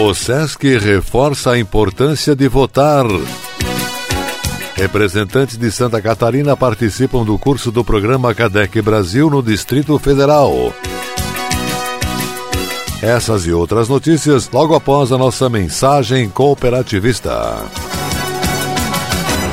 O SESC reforça a importância de votar. Representantes de Santa Catarina participam do curso do programa CADEC Brasil no Distrito Federal. Essas e outras notícias logo após a nossa mensagem cooperativista.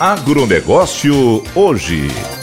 Agronegócio hoje.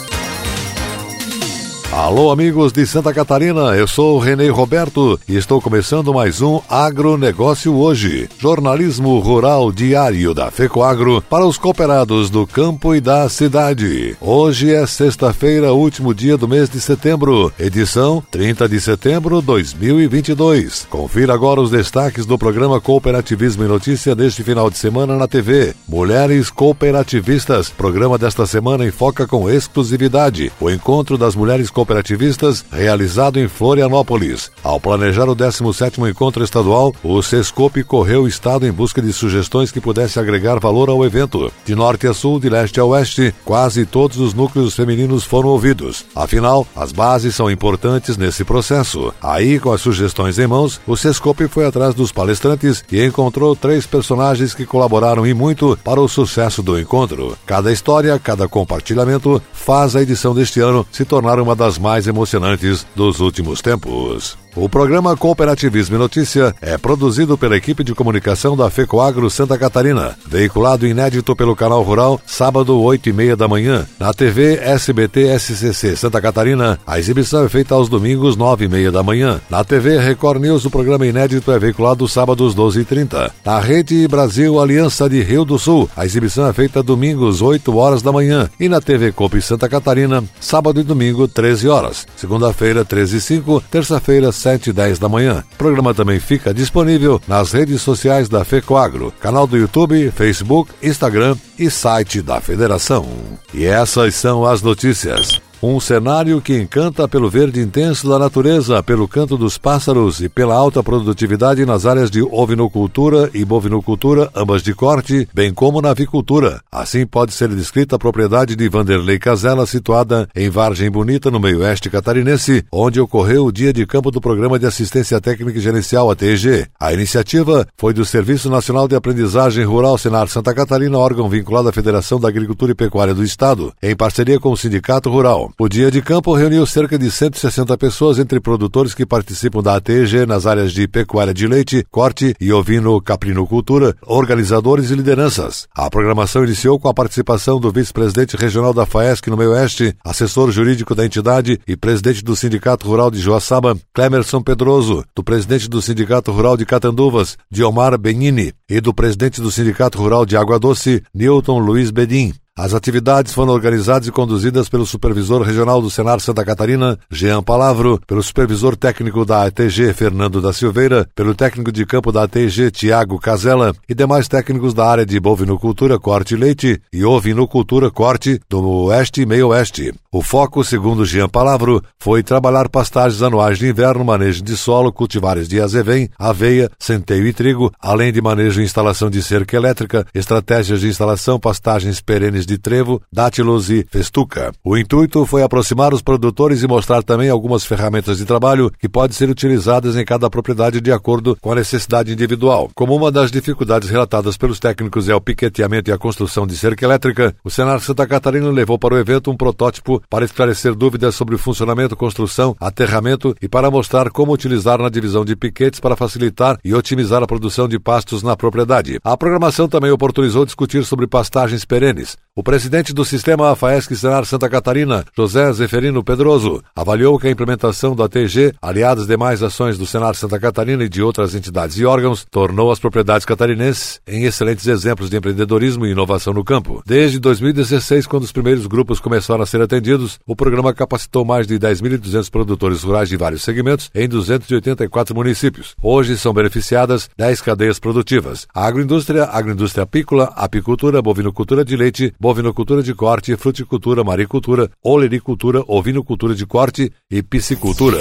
Alô, amigos de Santa Catarina, eu sou o Renê Roberto e estou começando mais um Agronegócio Hoje, jornalismo rural diário da FECOAGRO para os cooperados do campo e da cidade. Hoje é sexta-feira, último dia do mês de setembro, edição 30 de setembro de 2022. Confira agora os destaques do programa Cooperativismo e Notícia deste final de semana na TV. Mulheres Cooperativistas, programa desta semana enfoca com exclusividade o encontro das mulheres cooperativistas cooperativistas realizado em Florianópolis. Ao planejar o 17º encontro estadual, o Sescope correu o estado em busca de sugestões que pudessem agregar valor ao evento. De norte a sul, de leste a oeste, quase todos os núcleos femininos foram ouvidos. Afinal, as bases são importantes nesse processo. Aí, com as sugestões em mãos, o Sescope foi atrás dos palestrantes e encontrou três personagens que colaboraram e muito para o sucesso do encontro. Cada história, cada compartilhamento faz a edição deste ano se tornar uma das mais emocionantes dos últimos tempos. O programa Cooperativismo e Notícia é produzido pela equipe de comunicação da FECOAGRO Santa Catarina, veiculado inédito pelo Canal Rural, sábado, 8 e meia da manhã. Na TV SBT SCC Santa Catarina, a exibição é feita aos domingos, 9 e meia da manhã. Na TV Record News, o programa inédito é veiculado sábados, 12 e 30. Na Rede Brasil Aliança de Rio do Sul, a exibição é feita domingos, 8 horas da manhã. E na TV Copi Santa Catarina, sábado e domingo, 13 horas. Segunda-feira, 13 e 5. Terça-feira, 7 e 10 da manhã. O programa também fica disponível nas redes sociais da FECOAGRO, canal do YouTube, Facebook, Instagram e site da Federação. E essas são as notícias. Um cenário que encanta pelo verde intenso da natureza, pelo canto dos pássaros e pela alta produtividade nas áreas de ovinocultura e bovinocultura, ambas de corte, bem como na avicultura. Assim pode ser descrita a propriedade de Vanderlei Casella, situada em Vargem Bonita, no meio-oeste catarinense, onde ocorreu o dia de campo do Programa de Assistência Técnica e Gerencial, ATG. A iniciativa foi do Serviço Nacional de Aprendizagem Rural Senar Santa Catarina, órgão vinculado à Federação da Agricultura e Pecuária do Estado, em parceria com o Sindicato Rural. O dia de campo reuniu cerca de 160 pessoas, entre produtores que participam da ATG nas áreas de pecuária de leite, corte e ovino-caprinocultura, organizadores e lideranças. A programação iniciou com a participação do vice-presidente regional da FAESC no meio-oeste, assessor jurídico da entidade e presidente do Sindicato Rural de Joaçaba, Clemerson Pedroso, do presidente do Sindicato Rural de Catanduvas, Diomar Benini, e do presidente do Sindicato Rural de Água Doce, Newton Luiz Bedin. As atividades foram organizadas e conduzidas pelo supervisor regional do Senar Santa Catarina, Jean Palavro, pelo supervisor técnico da ATG, Fernando da Silveira, pelo técnico de campo da ATG, Tiago Casella, e demais técnicos da área de bovinocultura, corte e leite e ovinocultura, corte do Oeste e Meio Oeste. O foco, segundo Jean Palavro, foi trabalhar pastagens anuais de inverno, manejo de solo, cultivares de azevém, aveia, centeio e trigo, além de manejo e instalação de cerca elétrica, estratégias de instalação, pastagens perenes de trevo, dátilos e festuca. O intuito foi aproximar os produtores e mostrar também algumas ferramentas de trabalho que podem ser utilizadas em cada propriedade de acordo com a necessidade individual. Como uma das dificuldades relatadas pelos técnicos é o piqueteamento e a construção de cerca elétrica, o Senar Santa Catarina levou para o evento um protótipo para esclarecer dúvidas sobre o funcionamento, construção, aterramento e para mostrar como utilizar na divisão de piquetes para facilitar e otimizar a produção de pastos na propriedade. A programação também oportunizou discutir sobre pastagens perenes. O presidente do sistema AFAESC Senar Santa Catarina, José Zeferino Pedroso, avaliou que a implementação da TG, aliadas demais ações do Senar Santa Catarina e de outras entidades e órgãos, tornou as propriedades catarinenses em excelentes exemplos de empreendedorismo e inovação no campo. Desde 2016, quando os primeiros grupos começaram a ser atendidos, o programa capacitou mais de 10.200 produtores rurais de vários segmentos em 284 municípios. Hoje são beneficiadas 10 cadeias produtivas: a agroindústria, agroindústria apícola, apicultura, bovinocultura de leite, bovinocultura de corte, fruticultura, maricultura, olericultura, ovinocultura de corte e piscicultura.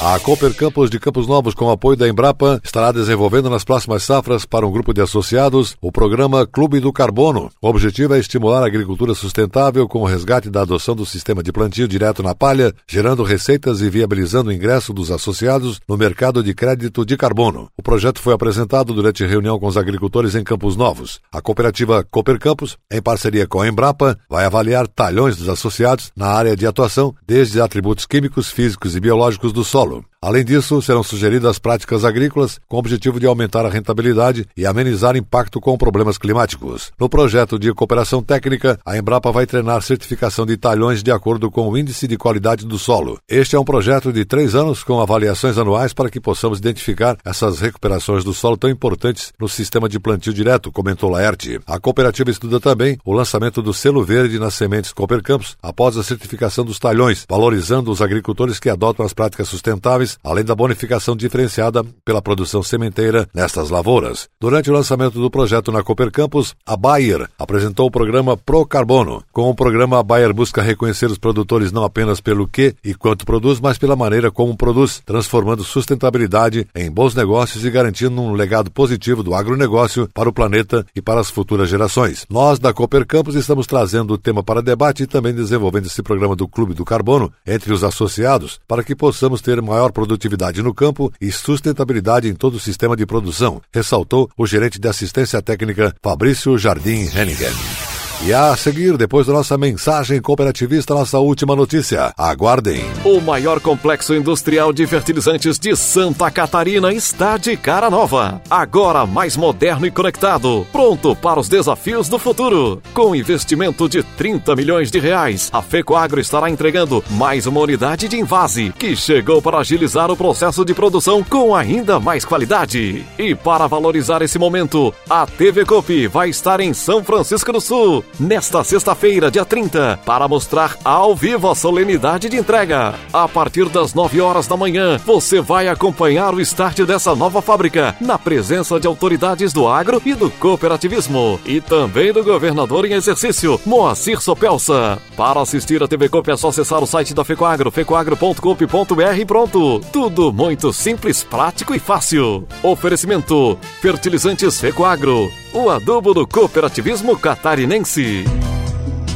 A Cooper Campos de Campos Novos, com apoio da Embrapa, estará desenvolvendo nas próximas safras para um grupo de associados o programa Clube do Carbono. O objetivo é estimular a agricultura sustentável com o resgate da adoção do sistema de plantio direto na palha, gerando receitas e viabilizando o ingresso dos associados no mercado de crédito de carbono. O projeto foi apresentado durante reunião com os agricultores em Campos Novos. A cooperativa Cooper Campos, em parceria com a Embrapa, vai avaliar talhões dos associados na área de atuação, desde atributos químicos, físicos e biológicos do solo Além disso, serão sugeridas práticas agrícolas com o objetivo de aumentar a rentabilidade e amenizar impacto com problemas climáticos. No projeto de cooperação técnica, a Embrapa vai treinar certificação de talhões de acordo com o índice de qualidade do solo. Este é um projeto de três anos com avaliações anuais para que possamos identificar essas recuperações do solo tão importantes no sistema de plantio direto, comentou Laerte. A cooperativa estuda também o lançamento do selo verde nas sementes Cooper Campos após a certificação dos talhões, valorizando os agricultores que adotam as práticas sustentáveis além da bonificação diferenciada pela produção sementeira nestas lavouras. Durante o lançamento do projeto na Cooper Campus, a Bayer apresentou o programa Pro Carbono. Com o programa, a Bayer busca reconhecer os produtores não apenas pelo que e quanto produz, mas pela maneira como produz, transformando sustentabilidade em bons negócios e garantindo um legado positivo do agronegócio para o planeta e para as futuras gerações. Nós, da Cooper Campus, estamos trazendo o tema para debate e também desenvolvendo esse programa do Clube do Carbono entre os associados para que possamos ter maior produtividade no campo e sustentabilidade em todo o sistema de produção, ressaltou o gerente de assistência técnica Fabrício Jardim Henningen. E a seguir, depois da nossa mensagem cooperativista, nossa última notícia. Aguardem. O maior complexo industrial de fertilizantes de Santa Catarina está de cara nova. Agora mais moderno e conectado. Pronto para os desafios do futuro. Com investimento de 30 milhões de reais, a FECOAGRO estará entregando mais uma unidade de invase que chegou para agilizar o processo de produção com ainda mais qualidade. E para valorizar esse momento, a TV Copi vai estar em São Francisco do Sul nesta sexta-feira, dia 30, para mostrar ao vivo a solenidade de entrega. A partir das 9 horas da manhã, você vai acompanhar o start dessa nova fábrica, na presença de autoridades do agro e do cooperativismo, e também do governador em exercício, Moacir Sopelsa. Para assistir a TV Coop é só acessar o site da Fecoagro, fecoagro.coop.br pronto. Tudo muito simples, prático e fácil. Oferecimento: Fertilizantes Fecoagro o adubo do cooperativismo catarinense.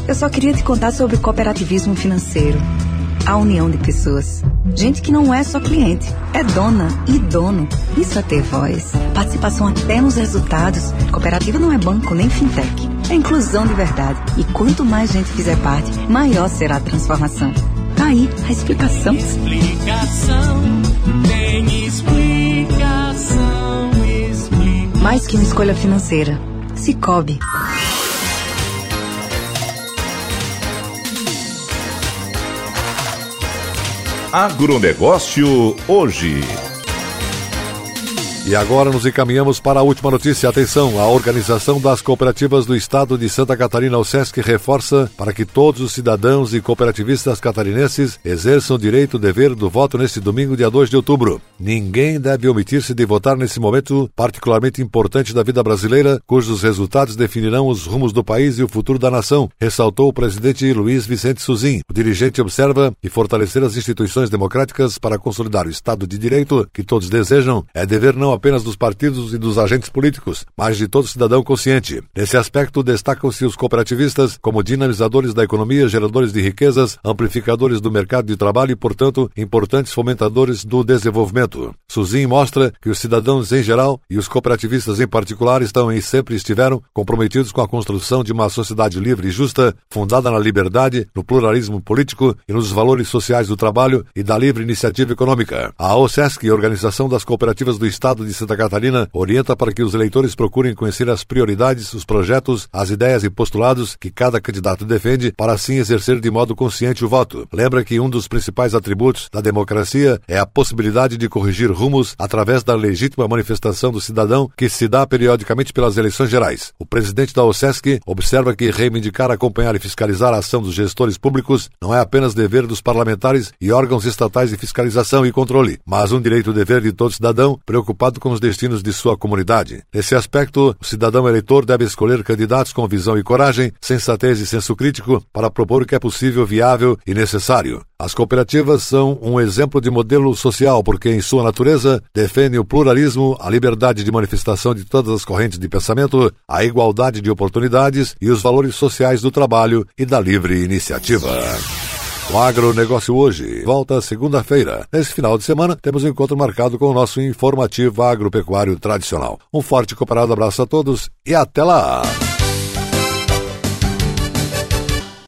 Eu só queria te contar sobre o cooperativismo financeiro. A união de pessoas. Gente que não é só cliente, é dona e dono. Isso é ter voz. Participação até nos resultados. Cooperativa não é banco nem fintech. É inclusão de verdade. E quanto mais gente fizer parte, maior será a transformação. Tá aí a explicação. Explicação, Mais que uma escolha financeira. Cicobi. Agronegócio hoje. E agora nos encaminhamos para a última notícia. Atenção, a Organização das Cooperativas do Estado de Santa Catarina, o SESC, reforça para que todos os cidadãos e cooperativistas catarinenses exerçam o direito e dever do voto neste domingo, dia 2 de outubro. Ninguém deve omitir-se de votar nesse momento particularmente importante da vida brasileira, cujos resultados definirão os rumos do país e o futuro da nação, ressaltou o presidente Luiz Vicente Suzin. O dirigente observa que fortalecer as instituições democráticas para consolidar o Estado de Direito que todos desejam é dever não apenas dos partidos e dos agentes políticos, mas de todo cidadão consciente. Nesse aspecto, destacam-se os cooperativistas como dinamizadores da economia, geradores de riquezas, amplificadores do mercado de trabalho e, portanto, importantes fomentadores do desenvolvimento. Suzin mostra que os cidadãos em geral e os cooperativistas em particular estão e sempre estiveram comprometidos com a construção de uma sociedade livre e justa, fundada na liberdade, no pluralismo político e nos valores sociais do trabalho e da livre iniciativa econômica. A OSESC, Organização das Cooperativas do Estado de Santa Catarina orienta para que os eleitores procurem conhecer as prioridades, os projetos, as ideias e postulados que cada candidato defende para assim exercer de modo consciente o voto. Lembra que um dos principais atributos da democracia é a possibilidade de corrigir rumos através da legítima manifestação do cidadão que se dá periodicamente pelas eleições gerais. O presidente da OSESC observa que reivindicar, acompanhar e fiscalizar a ação dos gestores públicos não é apenas dever dos parlamentares e órgãos estatais de fiscalização e controle, mas um direito dever de todo cidadão preocupado com os destinos de sua comunidade. Nesse aspecto, o cidadão eleitor deve escolher candidatos com visão e coragem, sensatez e senso crítico para propor o que é possível, viável e necessário. As cooperativas são um exemplo de modelo social porque, em sua natureza, defendem o pluralismo, a liberdade de manifestação de todas as correntes de pensamento, a igualdade de oportunidades e os valores sociais do trabalho e da livre iniciativa. O agronegócio hoje volta segunda-feira. Nesse final de semana, temos um encontro marcado com o nosso informativo agropecuário tradicional. Um forte e comparado abraço a todos e até lá!